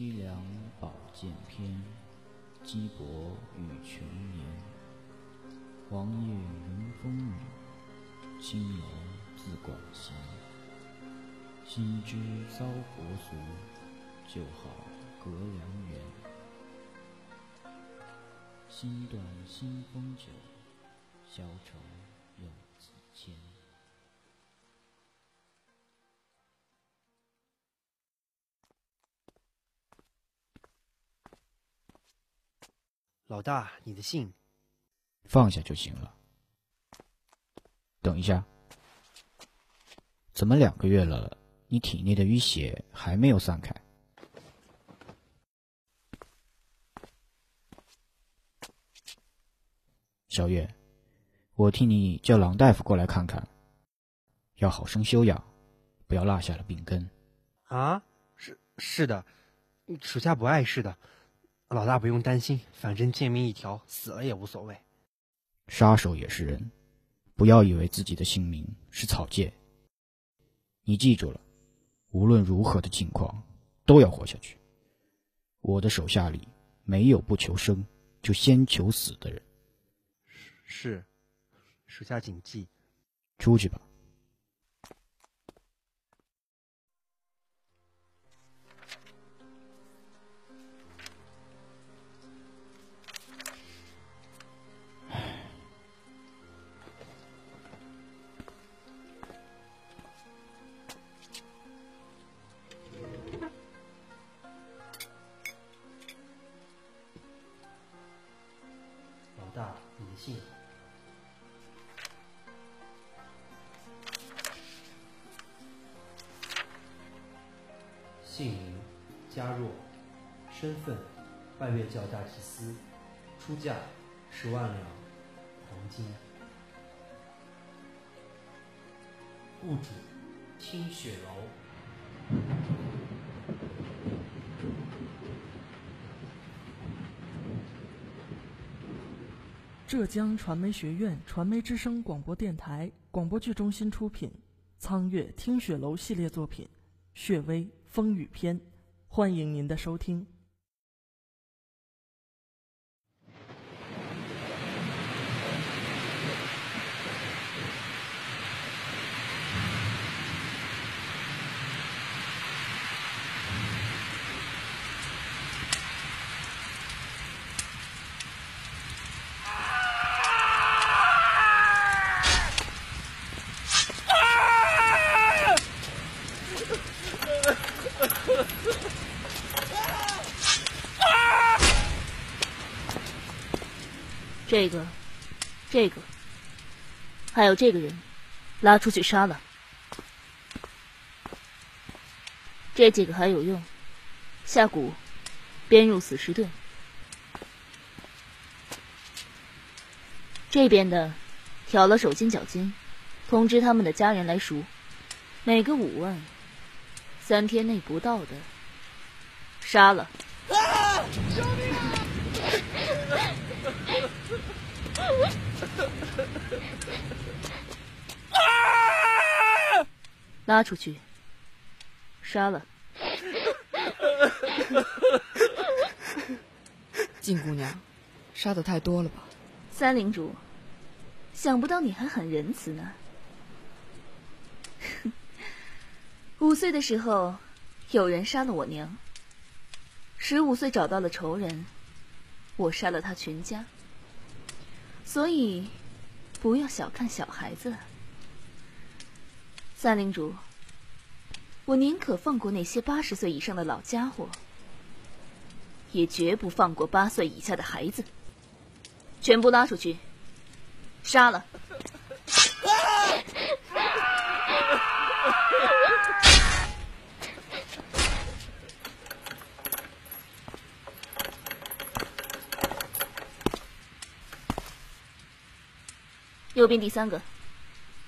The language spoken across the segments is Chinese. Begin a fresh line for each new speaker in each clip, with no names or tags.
凄凉宝剑篇，羁泊与穷年。黄叶迎风雨，青楼自广行。心知遭国俗，就好隔良缘。心断新风酒，消愁又几千。
老大，你的信。
放下就行了。等一下，怎么两个月了，你体内的淤血还没有散开？小月，我替你叫郎大夫过来看看，要好生休养，不要落下了病根。
啊，是是的，属下不碍事的。老大不用担心，反正贱命一条，死了也无所谓。
杀手也是人，不要以为自己的性命是草芥。你记住了，无论如何的境况，都要活下去。我的手下里没有不求生就先求死的人。
是，属下谨记。
出去吧。
姓名：嘉若，身份：拜月教大祭司，出价十万两黄金。物主：听雪楼。
浙江传媒学院传媒之声广播电台广播剧中心出品，《苍月听雪楼》系列作品《血薇》。风雨篇，欢迎您的收听。
这个，这个，还有这个人，拉出去杀了。这几个还有用，下蛊，编入死尸盾。这边的，挑了手筋脚筋，通知他们的家人来赎，每个五万，三天内不到的，杀了。啊！救命啊！拉出去，杀了。
静姑娘，杀的太多了吧？
三灵主，想不到你还很仁慈呢。五岁的时候，有人杀了我娘。十五岁找到了仇人，我杀了他全家。所以，不要小看小孩子。三灵主，我宁可放过那些八十岁以上的老家伙，也绝不放过八岁以下的孩子。全部拉出去，杀了！右边第三个，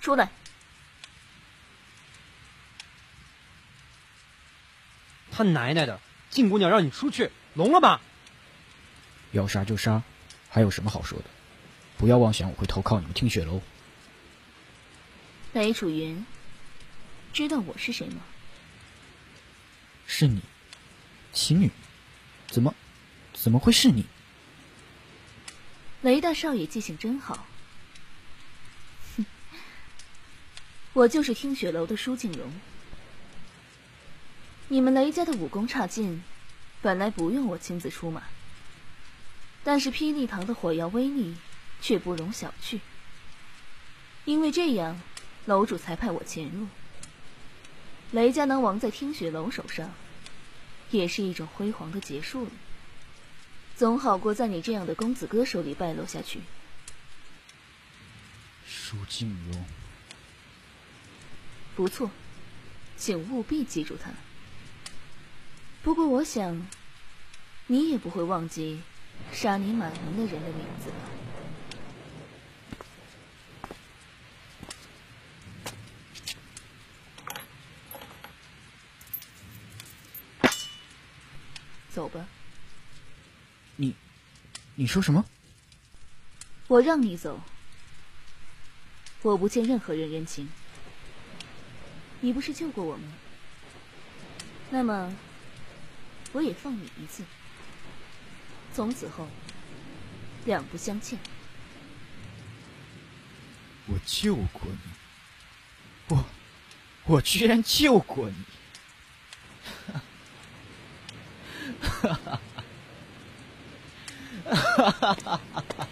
出来！
他奶奶的，静姑娘让你出去，聋了吧？
要杀就杀，还有什么好说的？不要妄想我会投靠你们听雪楼。
雷楚云，知道我是谁吗？
是你，青女，怎么，怎么会是你？
雷大少爷记性真好。哼，我就是听雪楼的舒静荣。你们雷家的武功差劲，本来不用我亲自出马，但是霹雳堂的火药威力却不容小觑。因为这样，楼主才派我潜入。雷家能亡在听雪楼手上，也是一种辉煌的结束了。总好过在你这样的公子哥手里败落下去。
舒静荣，
不错，请务必记住他。不过我想，你也不会忘记杀你满门的人的名字吧？走吧。
你，你说什么？
我让你走。我不欠任何人人情。你不是救过我吗？那么，我也放你一次。从此后，两不相欠。
我救过你，我，我居然救过你！哈哈，哈哈哈哈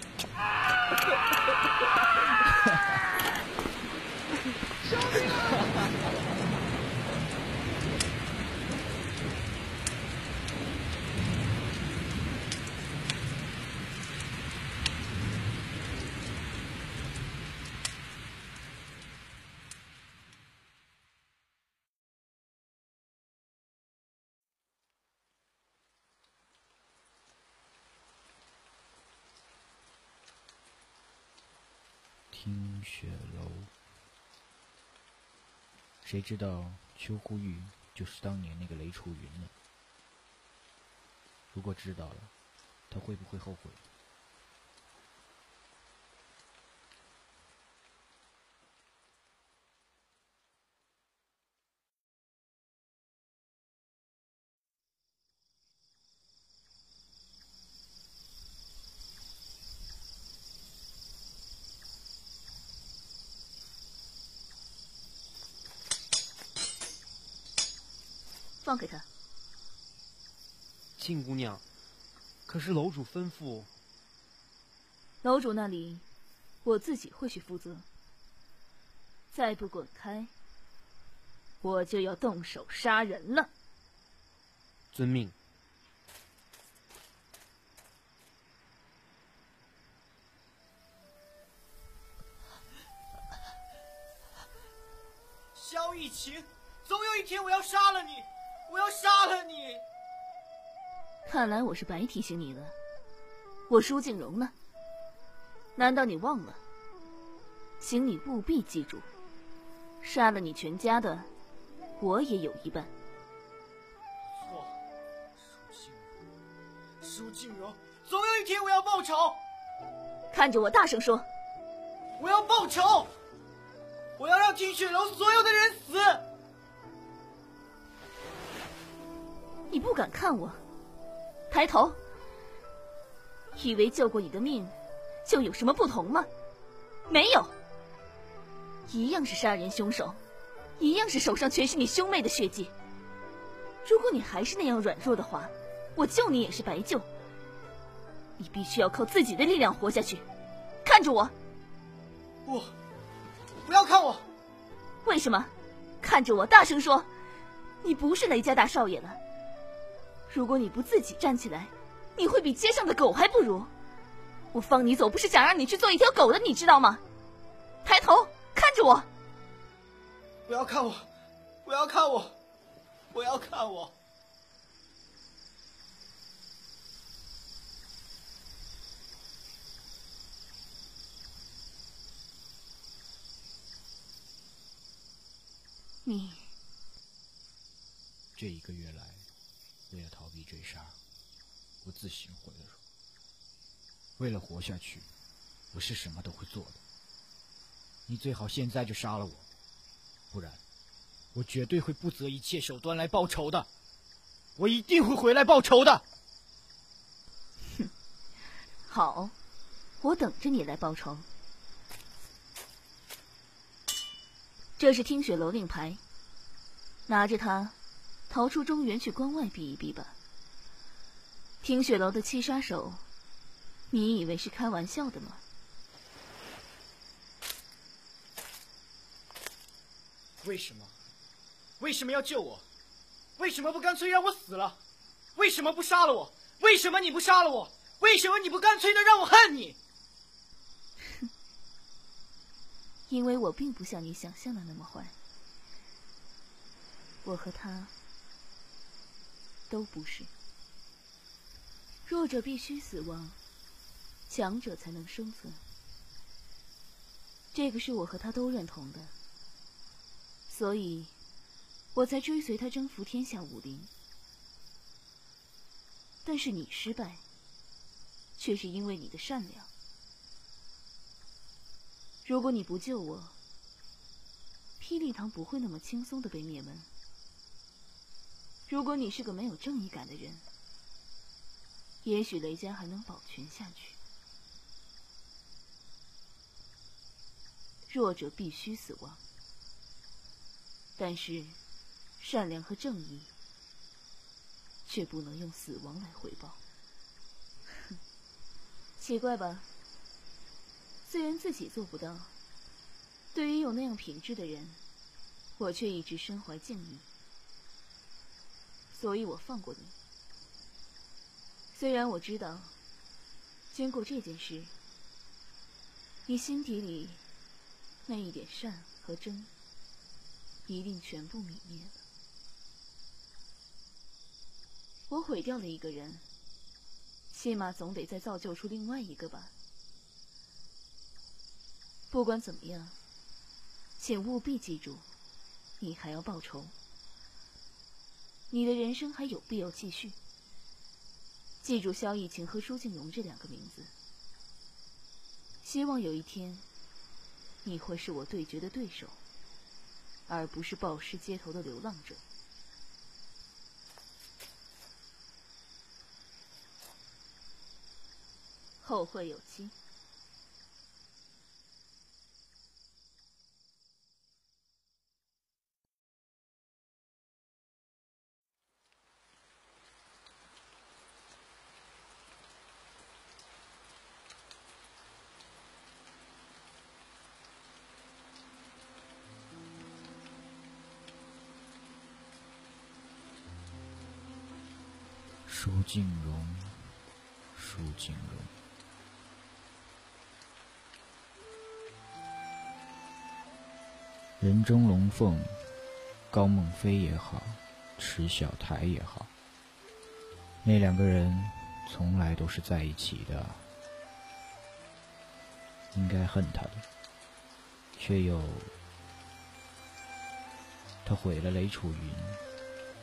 听雪楼，谁知道秋呼玉就是当年那个雷楚云呢？如果知道了，他会不会后悔？
放开他！
静姑娘，可是楼主吩咐。
楼主那里，我自己会去负责。再不滚开，我就要动手杀人了。
遵命。
萧逸晴，总有一天我要杀了你！你！
看来我是白提醒你了。我舒静荣呢？难道你忘了？请你务必记住，杀了你全家的，我也有一半。
错，舒静荣，舒静荣，总有一天我要报仇！
看着我，大声说！
我要报仇！我要让听雪楼所有的人死！
你不敢看我，抬头，以为救过你的命就有什么不同吗？没有，一样是杀人凶手，一样是手上全是你兄妹的血迹。如果你还是那样软弱的话，我救你也是白救。你必须要靠自己的力量活下去。看着我，
不，不要看我。
为什么？看着我，大声说，你不是雷家大少爷了。如果你不自己站起来，你会比街上的狗还不如。我放你走，不是想让你去做一条狗的，你知道吗？抬头看着我，
不要看我，不要看我，不要看我。
你
这一个月来。为了逃避追杀，我自行毁了容。为了活下去，我是什么都会做的。你最好现在就杀了我，不然我绝对会不择一切手段来报仇的。
我一定会回来报仇的。
哼，好，我等着你来报仇。这是听雪楼令牌，拿着它，逃出中原去关外避一避吧。听雪楼的七杀手，你以为是开玩笑的吗？
为什么？为什么要救我？为什么不干脆让我死了？为什么不杀了我？为什么你不杀了我？为什么你不干脆的让我恨你？
因为我并不像你想象的那么坏，我和他都不是。弱者必须死亡，强者才能生存。这个是我和他都认同的，所以我才追随他征服天下武林。但是你失败，却是因为你的善良。如果你不救我，霹雳堂不会那么轻松的被灭门。如果你是个没有正义感的人，也许雷家还能保全下去。弱者必须死亡，但是善良和正义却不能用死亡来回报。哼奇怪吧？虽然自己做不到，对于有那样品质的人，我却一直身怀敬意，所以我放过你。虽然我知道，经过这件事，你心底里那一点善和真，一定全部泯灭了。我毁掉了一个人，起码总得再造就出另外一个吧。不管怎么样，请务必记住，你还要报仇。你的人生还有必要继续。记住萧逸晴和舒静荣这两个名字。希望有一天，你会是我对决的对手，而不是暴尸街头的流浪者。后会有期。
静荣，舒静荣，人中龙凤，高梦飞也好，池小台也好，那两个人从来都是在一起的，应该恨他的，却又他毁了雷楚云，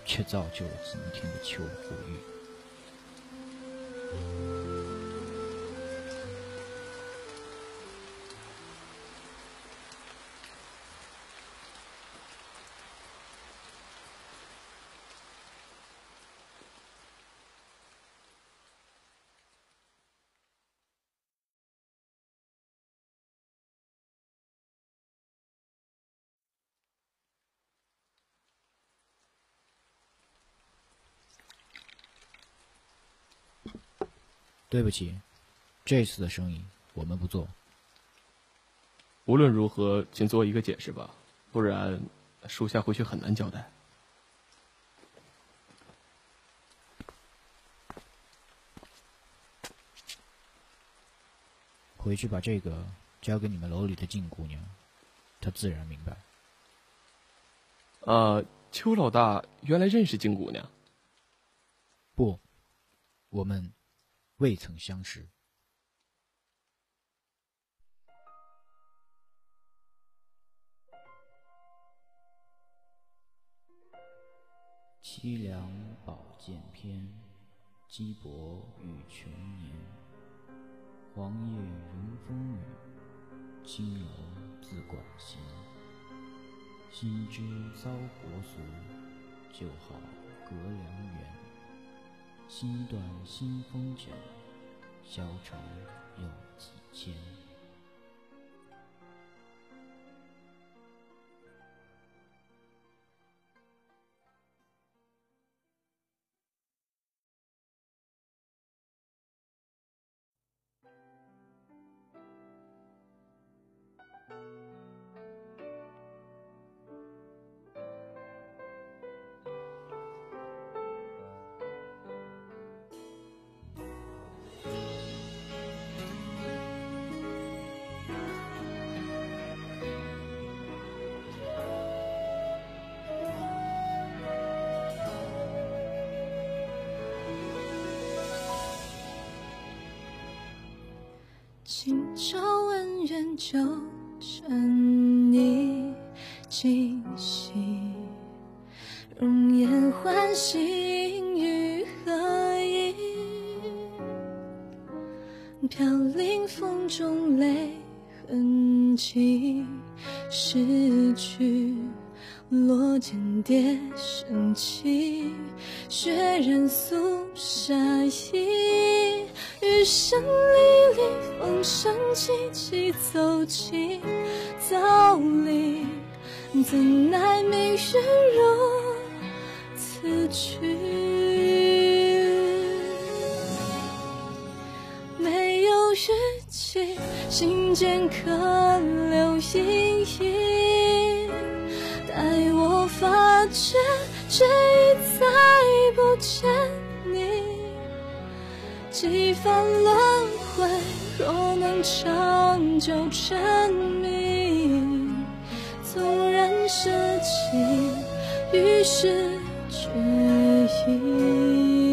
却造就了今天的邱虎玉。うん。对不起，这次的生意我们不做。
无论如何，请做一个解释吧，不然属下回去很难交代。
回去把这个交给你们楼里的静姑娘，她自然明白。
啊，邱老大原来认识静姑娘？
不，我们。未曾相识。凄凉宝剑篇，姬伯与穷年。黄叶迎风雨，青楼自管弦。心知遭国俗，就好隔良缘。心断新风卷，消愁又几千。
皱纹远就趁你惊喜，容颜唤醒于何意？飘零风中泪痕迹，失去落间蝶声起，血染素纱衣。雨声沥沥风声凄凄走进道理，怎奈命运如此去。没有雨季，心间可留阴影。待我发觉，却已再不见你。几番轮回，若能长久沉迷，纵然舍弃，于是决意。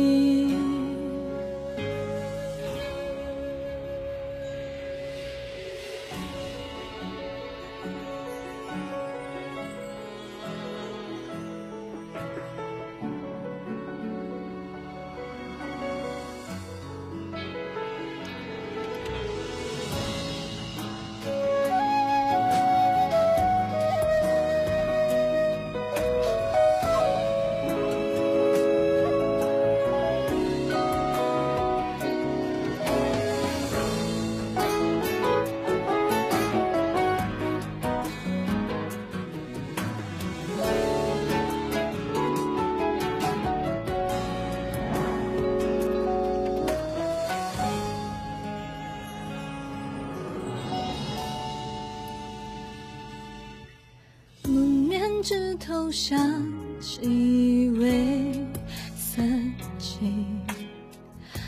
枝头香几味散尽，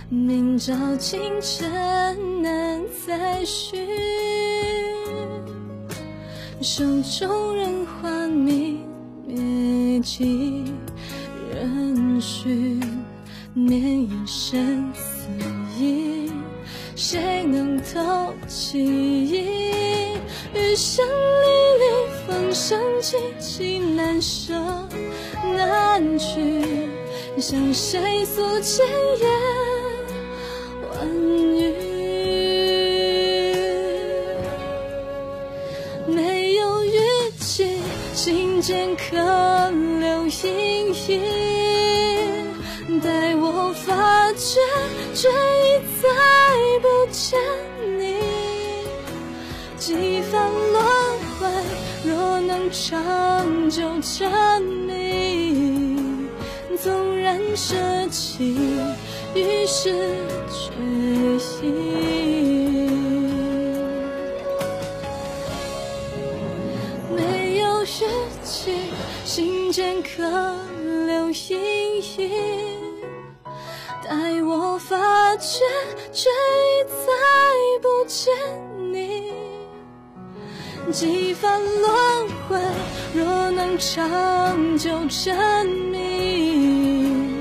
明朝清晨难再续。手中人花明灭迹，人须念一生死意，谁能透记忆？余生历历风声凄情难舍难去，向谁诉千言万语？没有预期，心间可留阴影。待我发觉，却已再不见你。几番轮回，若能长久沉迷，纵然舍弃，于是决心。没有日期，心间可留阴影。待我发觉，却已再不见你。几番轮回，若能长久沉迷，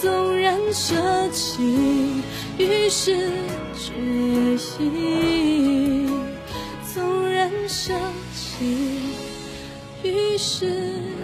纵然舍弃，于是决意；纵然舍弃，于是。